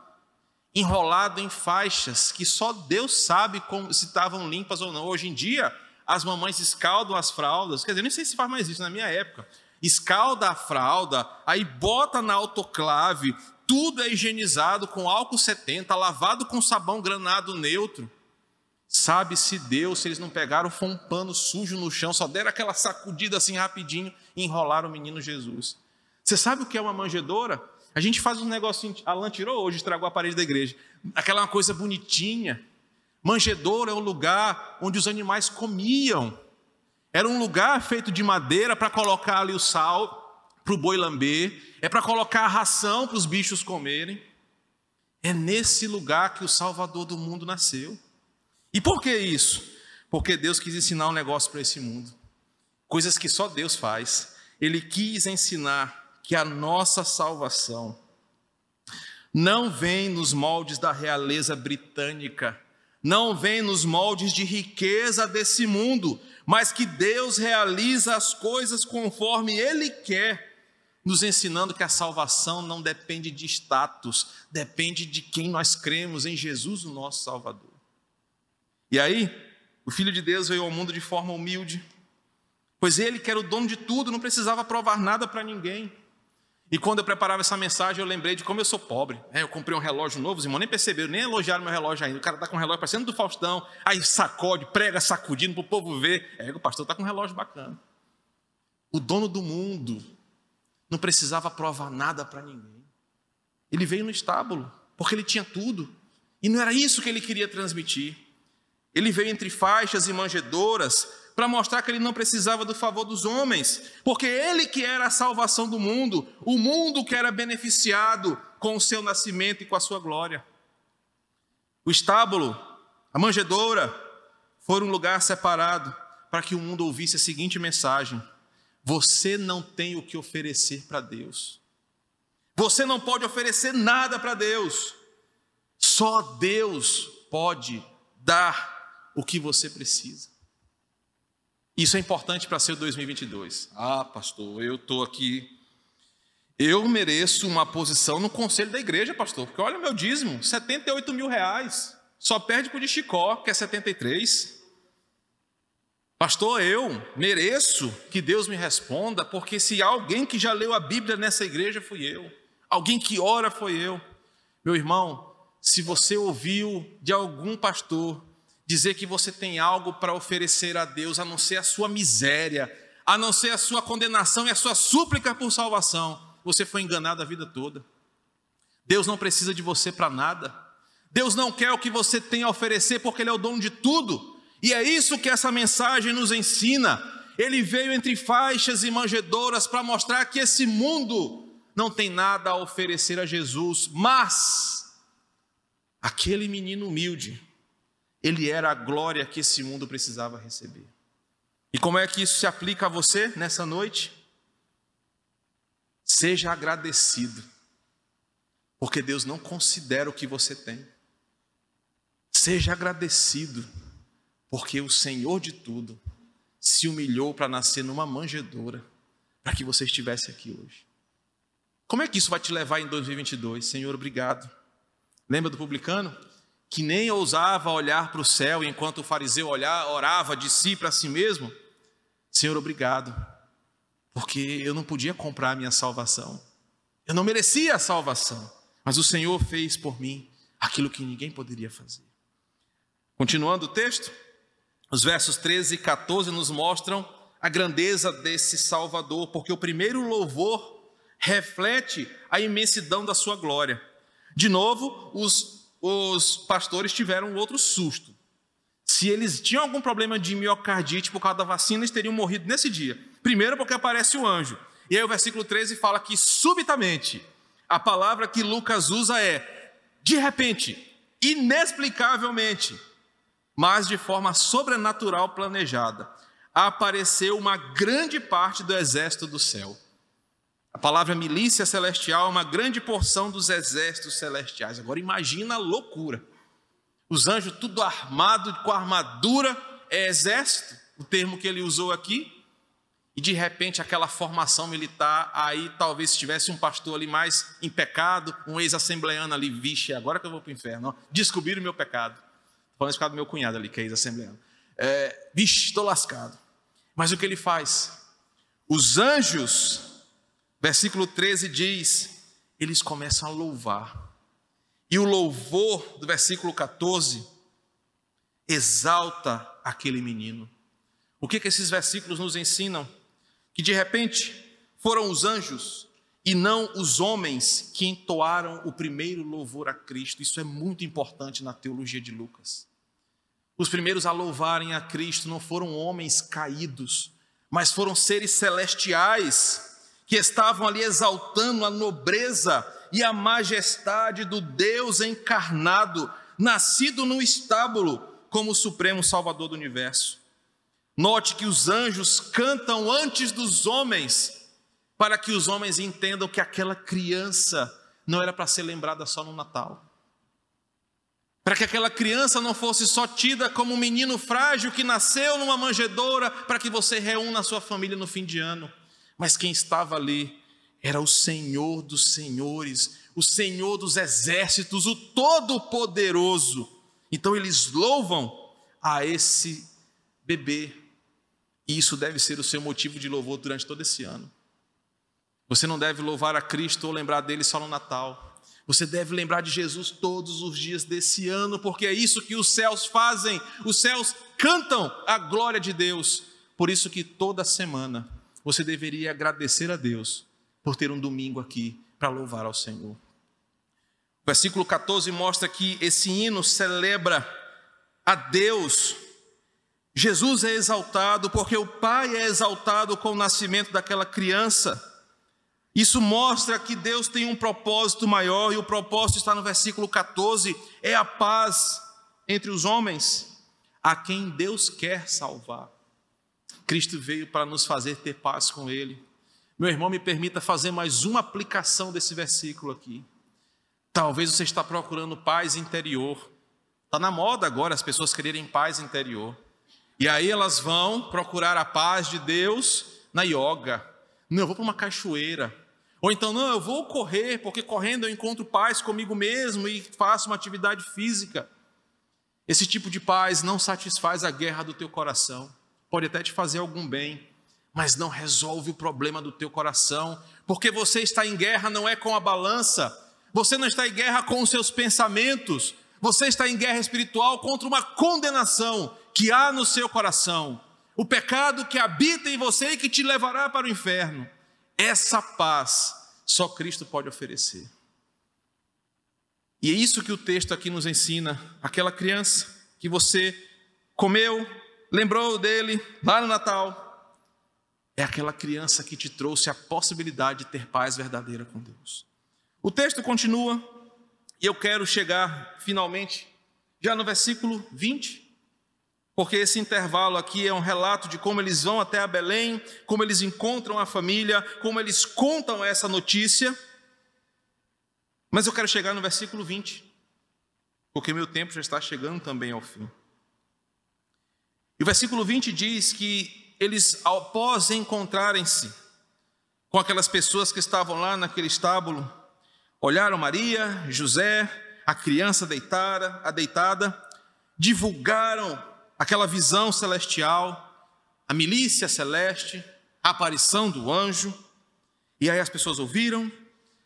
enrolado em faixas que só Deus sabe como, se estavam limpas ou não. Hoje em dia, as mamães escaldam as fraldas, quer dizer, nem sei se faz mais isso na minha época. Escalda a fralda, aí bota na autoclave, tudo é higienizado com álcool 70, lavado com sabão granado neutro. Sabe-se Deus se eles não pegaram, foi um pano sujo no chão, só deram aquela sacudida assim rapidinho e enrolaram o menino Jesus. Você sabe o que é uma manjedoura? A gente faz um negocinho, Alan tirou hoje, estragou a parede da igreja. Aquela uma coisa bonitinha. Manjedoura é um lugar onde os animais comiam. Era um lugar feito de madeira para colocar ali o sal para o boi lamber, é para colocar a ração para os bichos comerem. É nesse lugar que o Salvador do mundo nasceu. E por que isso? Porque Deus quis ensinar um negócio para esse mundo. Coisas que só Deus faz. Ele quis ensinar que a nossa salvação não vem nos moldes da realeza britânica, não vem nos moldes de riqueza desse mundo, mas que Deus realiza as coisas conforme Ele quer, nos ensinando que a salvação não depende de status, depende de quem nós cremos em Jesus, o nosso Salvador. E aí, o Filho de Deus veio ao mundo de forma humilde, pois ele, que era o dono de tudo, não precisava provar nada para ninguém. E quando eu preparava essa mensagem, eu lembrei de como eu sou pobre. É, eu comprei um relógio novo, os irmãos nem perceberam, nem elogiaram meu relógio ainda. O cara está com um relógio parecendo do Faustão, aí sacode, prega, sacudindo para o povo ver. É, o pastor está com um relógio bacana. O dono do mundo não precisava provar nada para ninguém. Ele veio no estábulo, porque ele tinha tudo. E não era isso que ele queria transmitir. Ele veio entre faixas e manjedouras para mostrar que ele não precisava do favor dos homens, porque ele que era a salvação do mundo, o mundo que era beneficiado com o seu nascimento e com a sua glória. O estábulo, a manjedoura, foram um lugar separado para que o mundo ouvisse a seguinte mensagem: Você não tem o que oferecer para Deus. Você não pode oferecer nada para Deus. Só Deus pode dar o que você precisa. Isso é importante para ser 2022. Ah, pastor, eu estou aqui. Eu mereço uma posição no conselho da igreja, pastor, porque olha o meu dízimo: 78 mil reais. Só perde para o de Chicó, que é 73. Pastor, eu mereço que Deus me responda, porque se alguém que já leu a Bíblia nessa igreja fui eu, alguém que ora foi eu. Meu irmão, se você ouviu de algum pastor dizer que você tem algo para oferecer a Deus, a não ser a sua miséria, a não ser a sua condenação e a sua súplica por salvação, você foi enganado a vida toda. Deus não precisa de você para nada. Deus não quer o que você tem a oferecer porque Ele é o dono de tudo. E é isso que essa mensagem nos ensina. Ele veio entre faixas e manjedouras para mostrar que esse mundo não tem nada a oferecer a Jesus, mas aquele menino humilde, ele era a glória que esse mundo precisava receber. E como é que isso se aplica a você nessa noite? Seja agradecido, porque Deus não considera o que você tem. Seja agradecido, porque o Senhor de tudo se humilhou para nascer numa manjedoura, para que você estivesse aqui hoje. Como é que isso vai te levar em 2022? Senhor, obrigado. Lembra do publicano? Que nem ousava olhar para o céu enquanto o fariseu olhar, orava de si para si mesmo. Senhor, obrigado, porque eu não podia comprar a minha salvação. Eu não merecia a salvação, mas o Senhor fez por mim aquilo que ninguém poderia fazer. Continuando o texto, os versos 13 e 14 nos mostram a grandeza desse Salvador, porque o primeiro louvor reflete a imensidão da sua glória. De novo, os, os pastores tiveram outro susto. Se eles tinham algum problema de miocardite por causa da vacina, eles teriam morrido nesse dia. Primeiro, porque aparece o anjo. E aí o versículo 13 fala que subitamente, a palavra que Lucas usa é de repente, inexplicavelmente, mas de forma sobrenatural planejada, apareceu uma grande parte do exército do céu. A palavra milícia celestial é uma grande porção dos exércitos celestiais. Agora imagina a loucura. Os anjos tudo armado com armadura, é exército, o termo que ele usou aqui. E de repente aquela formação militar, aí talvez se tivesse um pastor ali mais em pecado, um ex-assembleano ali, vixe, agora que eu vou para o inferno, descobriram o meu pecado. Falando isso do meu cunhado ali, que é ex-assembleano. É, vixe, estou lascado. Mas o que ele faz? Os anjos Versículo 13 diz: eles começam a louvar. E o louvor do versículo 14 exalta aquele menino. O que, que esses versículos nos ensinam? Que de repente foram os anjos e não os homens que entoaram o primeiro louvor a Cristo. Isso é muito importante na teologia de Lucas. Os primeiros a louvarem a Cristo não foram homens caídos, mas foram seres celestiais que estavam ali exaltando a nobreza e a majestade do Deus encarnado, nascido no estábulo como o supremo Salvador do universo. Note que os anjos cantam antes dos homens, para que os homens entendam que aquela criança não era para ser lembrada só no Natal. Para que aquela criança não fosse só tida como um menino frágil que nasceu numa manjedoura, para que você reúna a sua família no fim de ano mas quem estava ali era o Senhor dos senhores, o Senhor dos exércitos, o Todo-Poderoso. Então eles louvam a esse bebê, e isso deve ser o seu motivo de louvor durante todo esse ano. Você não deve louvar a Cristo ou lembrar dele só no Natal. Você deve lembrar de Jesus todos os dias desse ano, porque é isso que os céus fazem. Os céus cantam a glória de Deus. Por isso que toda semana você deveria agradecer a Deus por ter um domingo aqui para louvar ao Senhor. O versículo 14 mostra que esse hino celebra a Deus. Jesus é exaltado porque o Pai é exaltado com o nascimento daquela criança. Isso mostra que Deus tem um propósito maior, e o propósito está no versículo 14: é a paz entre os homens, a quem Deus quer salvar. Cristo veio para nos fazer ter paz com Ele. Meu irmão, me permita fazer mais uma aplicação desse versículo aqui. Talvez você está procurando paz interior. Está na moda agora as pessoas quererem paz interior. E aí elas vão procurar a paz de Deus na yoga. Não, eu vou para uma cachoeira. Ou então, não, eu vou correr, porque correndo eu encontro paz comigo mesmo e faço uma atividade física. Esse tipo de paz não satisfaz a guerra do teu coração pode até te fazer algum bem, mas não resolve o problema do teu coração, porque você está em guerra não é com a balança, você não está em guerra com os seus pensamentos, você está em guerra espiritual contra uma condenação que há no seu coração, o pecado que habita em você e que te levará para o inferno. Essa paz só Cristo pode oferecer. E é isso que o texto aqui nos ensina. Aquela criança que você comeu, lembrou dele lá no Natal, é aquela criança que te trouxe a possibilidade de ter paz verdadeira com Deus. O texto continua, e eu quero chegar finalmente já no versículo 20, porque esse intervalo aqui é um relato de como eles vão até a Belém, como eles encontram a família, como eles contam essa notícia. Mas eu quero chegar no versículo 20, porque meu tempo já está chegando também ao fim. E o versículo 20 diz que eles, após encontrarem-se com aquelas pessoas que estavam lá naquele estábulo, olharam Maria, José, a criança deitada, a deitada, divulgaram aquela visão celestial, a milícia celeste, a aparição do anjo, e aí as pessoas ouviram,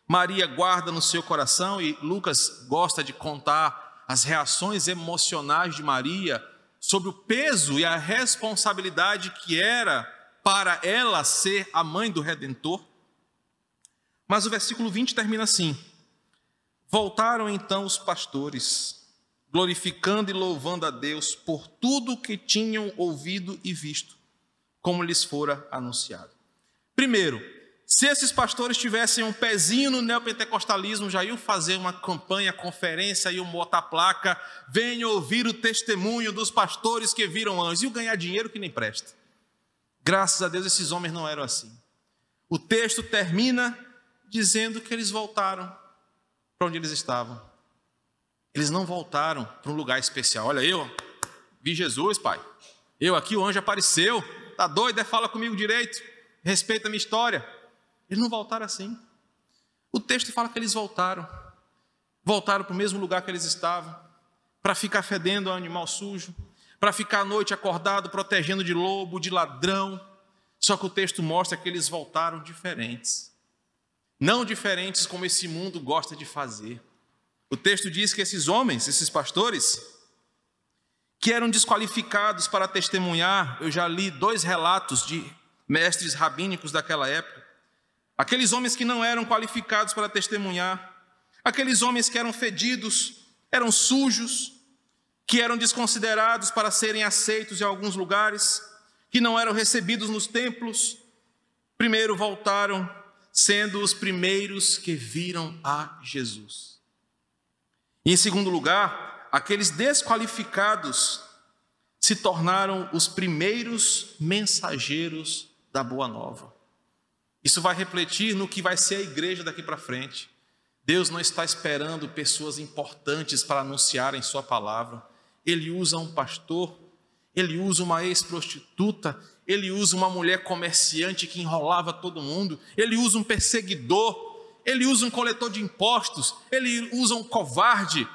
Maria guarda no seu coração, e Lucas gosta de contar as reações emocionais de Maria sobre o peso e a responsabilidade que era para ela ser a mãe do Redentor. Mas o versículo 20 termina assim: Voltaram então os pastores, glorificando e louvando a Deus por tudo o que tinham ouvido e visto, como lhes fora anunciado. Primeiro, se esses pastores tivessem um pezinho no neopentecostalismo, já iam fazer uma campanha, conferência, iam botar placa, venham ouvir o testemunho dos pastores que viram anjos, iam ganhar dinheiro que nem presta. Graças a Deus esses homens não eram assim. O texto termina dizendo que eles voltaram para onde eles estavam. Eles não voltaram para um lugar especial. Olha, eu vi Jesus, pai. Eu aqui, o anjo apareceu. Tá doido? É, fala comigo direito. Respeita a minha história. Eles não voltaram assim. O texto fala que eles voltaram. Voltaram para o mesmo lugar que eles estavam. Para ficar fedendo ao animal sujo. Para ficar à noite acordado, protegendo de lobo, de ladrão. Só que o texto mostra que eles voltaram diferentes. Não diferentes como esse mundo gosta de fazer. O texto diz que esses homens, esses pastores, que eram desqualificados para testemunhar, eu já li dois relatos de mestres rabínicos daquela época. Aqueles homens que não eram qualificados para testemunhar, aqueles homens que eram fedidos, eram sujos, que eram desconsiderados para serem aceitos em alguns lugares, que não eram recebidos nos templos, primeiro voltaram sendo os primeiros que viram a Jesus. E em segundo lugar, aqueles desqualificados se tornaram os primeiros mensageiros da boa nova. Isso vai refletir no que vai ser a igreja daqui para frente. Deus não está esperando pessoas importantes para anunciarem Sua palavra. Ele usa um pastor, ele usa uma ex-prostituta, ele usa uma mulher comerciante que enrolava todo mundo, ele usa um perseguidor, ele usa um coletor de impostos, ele usa um covarde,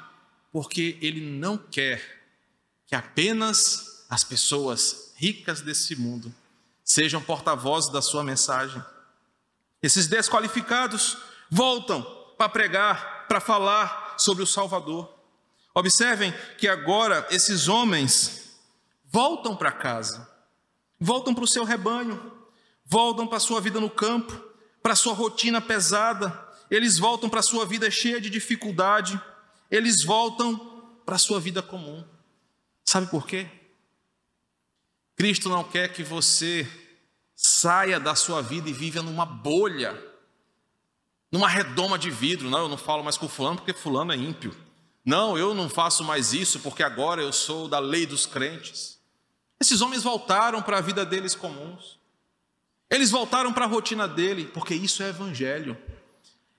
porque ele não quer que apenas as pessoas ricas desse mundo sejam porta-vozes da sua mensagem. Esses desqualificados voltam para pregar, para falar sobre o Salvador. Observem que agora esses homens voltam para casa voltam para o seu rebanho, voltam para a sua vida no campo, para a sua rotina pesada, eles voltam para a sua vida cheia de dificuldade, eles voltam para a sua vida comum. Sabe por quê? Cristo não quer que você saia da sua vida e viva numa bolha, numa redoma de vidro. Não, eu não falo mais com fulano porque fulano é ímpio. Não, eu não faço mais isso porque agora eu sou da lei dos crentes. Esses homens voltaram para a vida deles comuns. Eles voltaram para a rotina dele, porque isso é evangelho.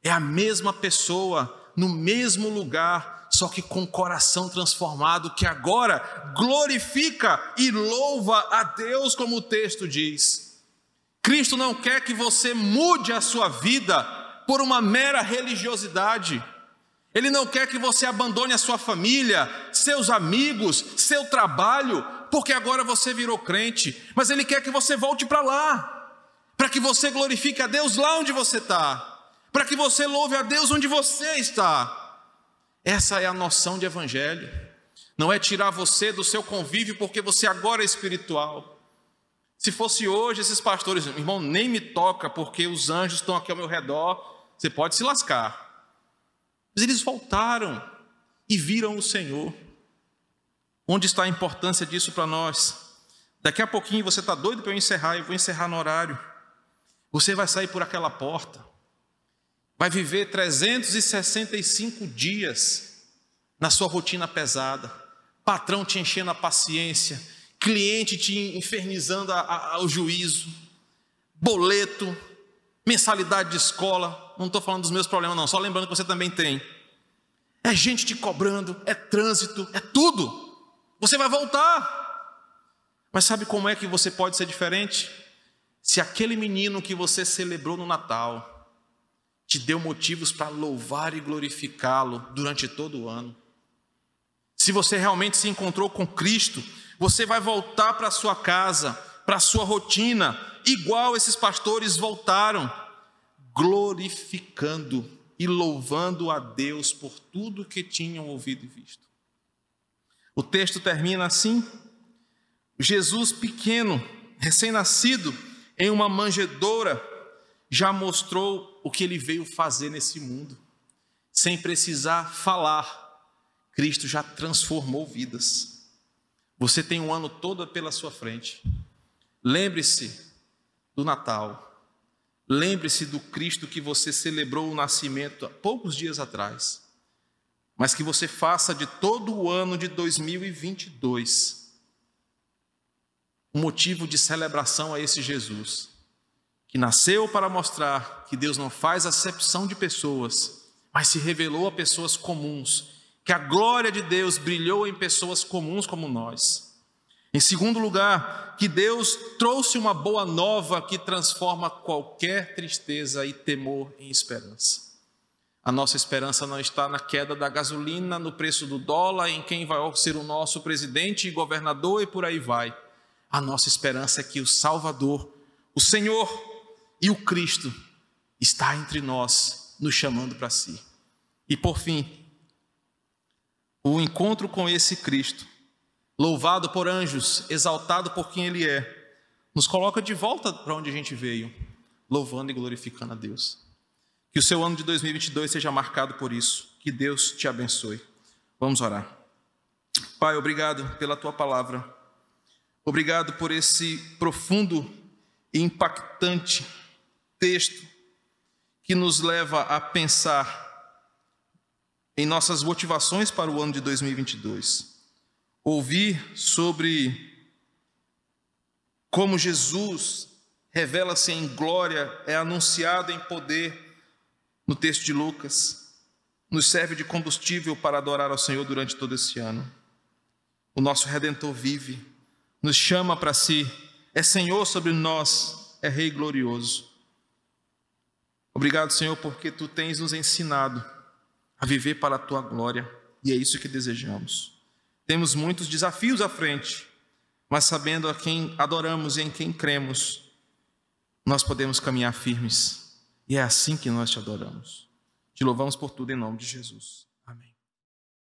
É a mesma pessoa, no mesmo lugar, só que com o coração transformado, que agora glorifica e louva a Deus, como o texto diz. Cristo não quer que você mude a sua vida por uma mera religiosidade. Ele não quer que você abandone a sua família, seus amigos, seu trabalho, porque agora você virou crente, mas Ele quer que você volte para lá, para que você glorifique a Deus lá onde você está, para que você louve a Deus onde você está. Essa é a noção de evangelho. Não é tirar você do seu convívio porque você agora é espiritual. Se fosse hoje, esses pastores, irmão, nem me toca porque os anjos estão aqui ao meu redor, você pode se lascar. Mas eles voltaram e viram o Senhor. Onde está a importância disso para nós? Daqui a pouquinho você está doido para eu encerrar, eu vou encerrar no horário. Você vai sair por aquela porta, vai viver 365 dias na sua rotina pesada, patrão te enchendo a paciência, cliente te infernizando a, a, ao juízo, boleto, mensalidade de escola. Não estou falando dos meus problemas, não, só lembrando que você também tem. É gente te cobrando, é trânsito, é tudo. Você vai voltar. Mas sabe como é que você pode ser diferente? Se aquele menino que você celebrou no Natal te deu motivos para louvar e glorificá-lo durante todo o ano. Se você realmente se encontrou com Cristo, você vai voltar para sua casa, para sua rotina, igual esses pastores voltaram, glorificando e louvando a Deus por tudo que tinham ouvido e visto. O texto termina assim: Jesus pequeno, recém-nascido, em uma manjedoura, já mostrou o que ele veio fazer nesse mundo, sem precisar falar. Cristo já transformou vidas. Você tem um ano todo pela sua frente. Lembre-se do Natal. Lembre-se do Cristo que você celebrou o nascimento há poucos dias atrás. Mas que você faça de todo o ano de 2022 um motivo de celebração a esse Jesus, que nasceu para mostrar que Deus não faz acepção de pessoas, mas se revelou a pessoas comuns, que a glória de Deus brilhou em pessoas comuns como nós. Em segundo lugar, que Deus trouxe uma boa nova que transforma qualquer tristeza e temor em esperança. A nossa esperança não está na queda da gasolina, no preço do dólar, em quem vai ser o nosso presidente e governador e por aí vai. A nossa esperança é que o Salvador, o Senhor e o Cristo está entre nós, nos chamando para si. E por fim, o encontro com esse Cristo louvado por anjos, exaltado por quem Ele é, nos coloca de volta para onde a gente veio, louvando e glorificando a Deus. Que o seu ano de 2022 seja marcado por isso. Que Deus te abençoe. Vamos orar. Pai, obrigado pela tua palavra. Obrigado por esse profundo e impactante texto que nos leva a pensar em nossas motivações para o ano de 2022 ouvir sobre como Jesus revela-se em glória, é anunciado em poder no texto de Lucas, nos serve de combustível para adorar ao Senhor durante todo esse ano. O nosso Redentor vive, nos chama para si, é Senhor sobre nós, é Rei glorioso. Obrigado, Senhor, porque tu tens nos ensinado a viver para a tua glória, e é isso que desejamos. Temos muitos desafios à frente, mas sabendo a quem adoramos e em quem cremos, nós podemos caminhar firmes. E é assim que nós te adoramos. Te louvamos por tudo em nome de Jesus.